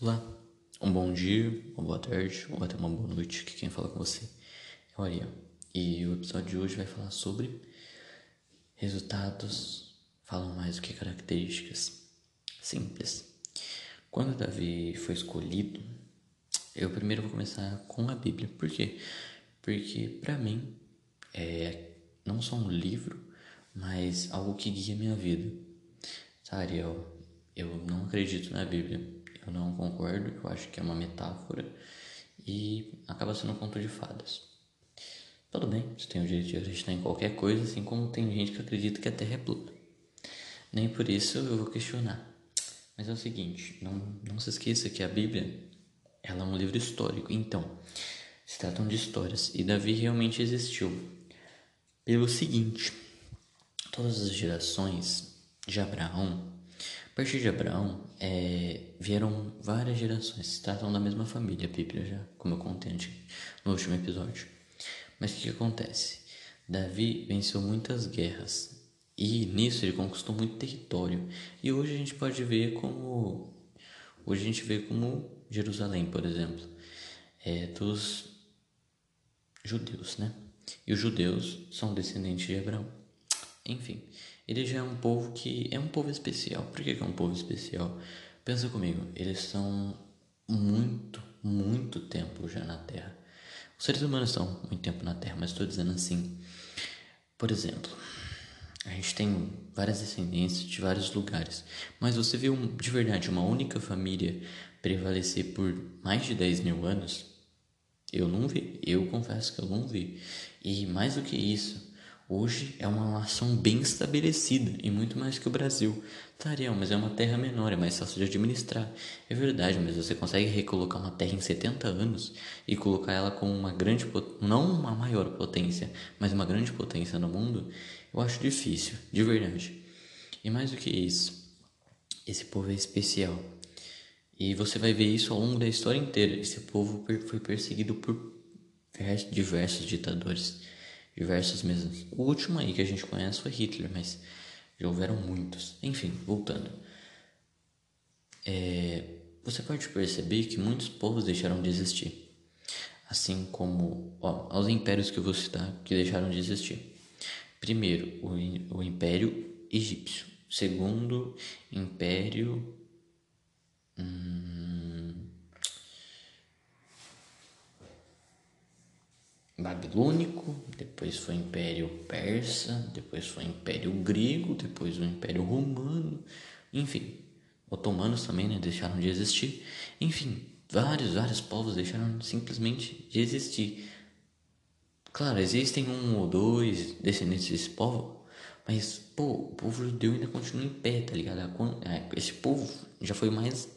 Olá, um bom dia, uma boa tarde ou até uma boa noite, que quem fala com você é o Ariel. E o episódio de hoje vai falar sobre resultados falam mais do que características. Simples. Quando Davi foi escolhido, eu primeiro vou começar com a Bíblia. Por quê? Porque para mim é não só um livro, mas algo que guia minha vida. Tá, Ariel? Eu não acredito na Bíblia eu não concordo, eu acho que é uma metáfora e acaba sendo um conto de fadas. Tudo bem, você tem o direito de acreditar em qualquer coisa, assim como tem gente que acredita que a Terra é plana. Nem por isso eu vou questionar. Mas é o seguinte, não, não se esqueça que a Bíblia ela é um livro histórico. Então, se tratam de histórias. E Davi realmente existiu. Pelo seguinte, todas as gerações de Abraão partir de Abraão, é, vieram várias gerações, se tratam da mesma família, a Bíblia já, como eu contei no último episódio. Mas o que, que acontece? Davi venceu muitas guerras e nisso ele conquistou muito território. E hoje a gente pode ver como hoje a gente vê como Jerusalém, por exemplo, é dos judeus, né? E os judeus são descendentes de Abraão. Enfim, ele já é um povo que é um povo especial. Por que, que é um povo especial? Pensa comigo, eles são muito, muito tempo já na Terra. Os seres humanos estão muito tempo na Terra, mas estou dizendo assim. Por exemplo, a gente tem várias descendências de vários lugares, mas você viu de verdade uma única família prevalecer por mais de 10 mil anos? Eu não vi, eu confesso que eu não vi. E mais do que isso, Hoje é uma nação bem estabelecida e muito mais que o Brasil. Tá, mas é uma terra menor, é mais fácil de administrar. É verdade, mas você consegue recolocar uma terra em 70 anos e colocar ela com uma grande, não uma maior potência, mas uma grande potência no mundo? Eu acho difícil, de verdade. E mais do que isso, esse povo é especial. E você vai ver isso ao longo da história inteira. Esse povo foi perseguido por diversos ditadores diversos mesmo. O último aí que a gente conhece foi Hitler, mas já houveram muitos. Enfim, voltando. É, você pode perceber que muitos povos deixaram de existir. Assim como ó, os impérios que eu vou citar que deixaram de existir. Primeiro, o, o Império Egípcio. Segundo, Império. Hum, babilônico, depois foi o Império Persa, depois foi o Império Grego, depois o Império Romano, enfim, otomanos também, né, deixaram de existir. Enfim, vários, vários povos deixaram simplesmente de existir. Claro, existem um ou dois descendentes desse povo, mas, pô, o povo judeu ainda continua em pé, tá ligado? É, esse povo já foi mais.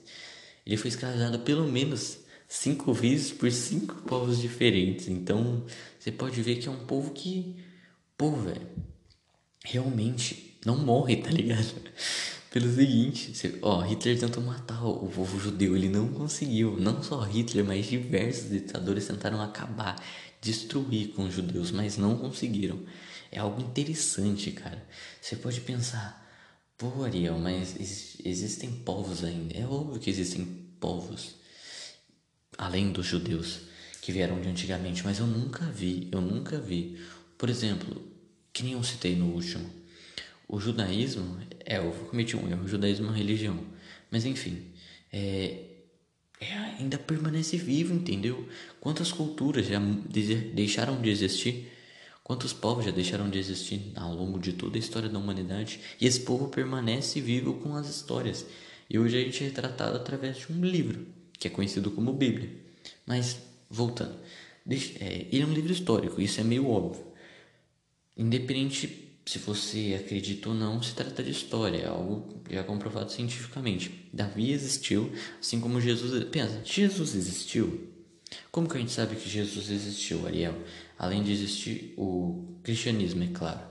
Ele foi escravizado pelo menos cinco vezes por cinco povos diferentes. Então você pode ver que é um povo que, pô, velho, realmente não morre, tá ligado? Pelo seguinte, você, ó, Hitler tentou matar o povo judeu, ele não conseguiu. Não só Hitler, mas diversos ditadores tentaram acabar, destruir com os judeus, mas não conseguiram. É algo interessante, cara. Você pode pensar, pô, Ariel, mas existem povos ainda. É óbvio que existem povos além dos judeus que vieram de antigamente, mas eu nunca vi, eu nunca vi. Por exemplo, que nem eu citei no último, o judaísmo, é, eu cometi um erro, o judaísmo é uma religião, mas enfim, é, é, ainda permanece vivo, entendeu? Quantas culturas já deixaram de existir? Quantos povos já deixaram de existir ao longo de toda a história da humanidade? E esse povo permanece vivo com as histórias. E hoje a gente é retratado através de um livro que é conhecido como Bíblia. Mas, voltando, é, ele é um livro histórico, isso é meio óbvio. Independente se você acredita ou não, se trata de história, é algo já comprovado cientificamente. Davi existiu, assim como Jesus. Pensa, Jesus existiu? Como que a gente sabe que Jesus existiu, Ariel? Além de existir o cristianismo, é claro.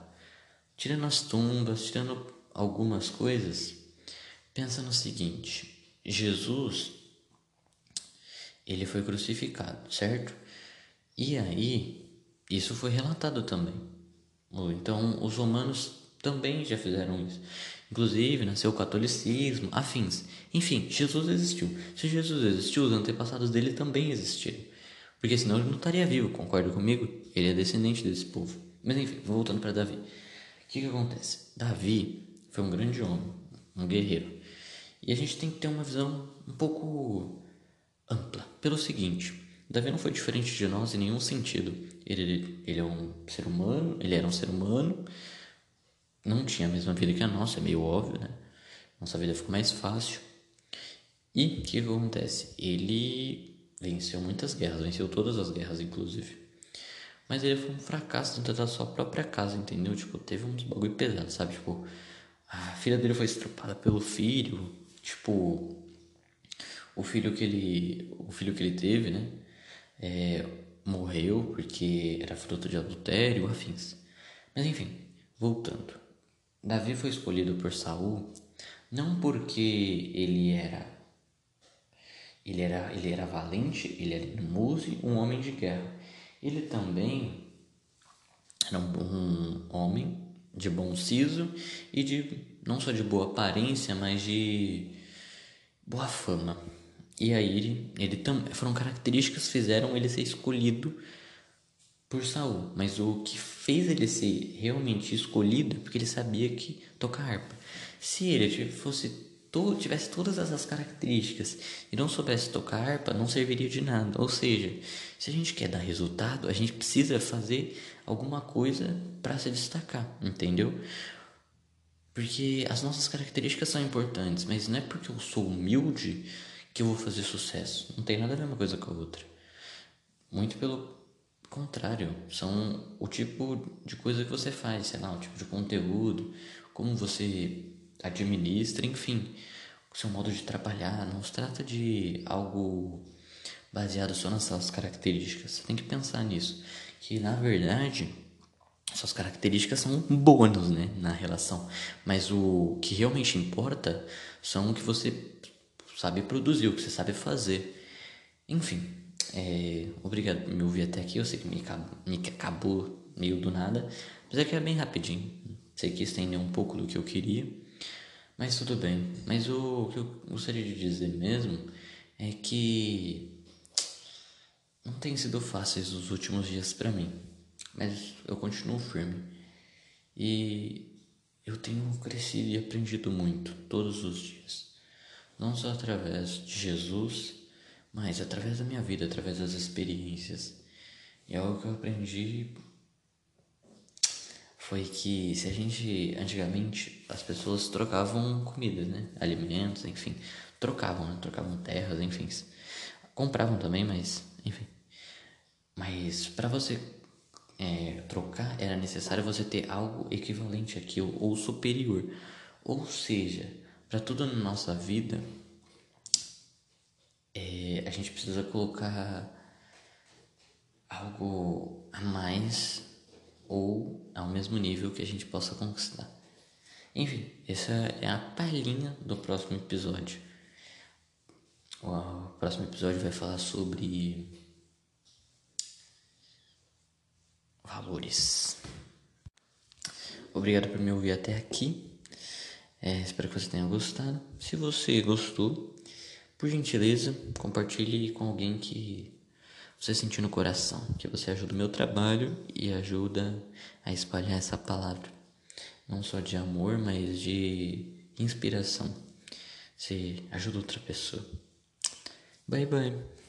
Tirando as tumbas, tirando algumas coisas, pensa no seguinte: Jesus ele foi crucificado, certo? E aí, isso foi relatado também. Então, os romanos também já fizeram isso. Inclusive, nasceu o catolicismo, afins. Enfim, Jesus existiu. Se Jesus existiu, os antepassados dele também existiram. Porque senão ele não estaria vivo, concorda comigo? Ele é descendente desse povo. Mas enfim, voltando para Davi. O que, que acontece? Davi foi um grande homem, um guerreiro. E a gente tem que ter uma visão um pouco ampla. Pelo seguinte, Davi não foi diferente de nós em nenhum sentido. Ele, ele é um ser humano, ele era um ser humano, não tinha a mesma vida que a nossa, é meio óbvio, né? Nossa vida ficou mais fácil. E o que, acontece? Ele venceu muitas guerras, venceu todas as guerras, inclusive. Mas ele foi um fracasso dentro da sua própria casa, entendeu? Tipo, teve uns bagulho pesado, sabe? Tipo, a filha dele foi estrupada pelo filho, tipo, o filho que ele, o filho que ele teve, né? É, morreu porque era fruto de adultério, afins. Mas enfim, voltando. Davi foi escolhido por Saul não porque ele era ele era ele era valente, ele era muse, um homem de guerra. Ele também era um, um homem de bom siso e de não só de boa aparência, mas de boa fama. E aí ele, ele foram características que fizeram ele ser escolhido por Saul, mas o que fez ele ser realmente escolhido é porque ele sabia que tocar harpa. Se ele fosse to, tivesse todas essas características e não soubesse tocar harpa, não serviria de nada. Ou seja, se a gente quer dar resultado, a gente precisa fazer alguma coisa para se destacar, entendeu? Porque as nossas características são importantes, mas não é porque eu sou humilde que eu vou fazer sucesso. Não tem nada a ver uma coisa com a outra. Muito pelo contrário, são o tipo de coisa que você faz, sei lá, o tipo de conteúdo, como você administra, enfim, o seu modo de trabalhar. Não se trata de algo baseado só nas suas características. Você tem que pensar nisso, que na verdade suas características são bônus, né, na relação. Mas o que realmente importa são o que você sabe produzir, o que você sabe fazer. Enfim, é, obrigado por me ouvir até aqui. Eu sei que me, me acabou meio do nada, mas é que é bem rapidinho. Sei que estendeu um pouco do que eu queria, mas tudo bem. Mas o, o que eu gostaria de dizer mesmo é que não tem sido fáceis os últimos dias para mim, mas eu continuo firme e eu tenho crescido e aprendido muito todos os dias, não só através de Jesus mas através da minha vida, através das experiências. E algo que eu aprendi foi que se a gente antigamente as pessoas trocavam comida, né? Alimentos, enfim, trocavam, né? trocavam terras, enfim. Compravam também, mas enfim. Mas para você é, trocar era necessário você ter algo equivalente àquilo ou superior. Ou seja, para tudo na nossa vida é, a gente precisa colocar algo a mais ou ao mesmo nível que a gente possa conquistar. Enfim, essa é a palhinha do próximo episódio. O próximo episódio vai falar sobre valores. Obrigado por me ouvir até aqui. É, espero que você tenha gostado. Se você gostou, por gentileza, compartilhe com alguém que você sentir no coração, que você ajuda o meu trabalho e ajuda a espalhar essa palavra, não só de amor, mas de inspiração. Você ajuda outra pessoa. Bye bye.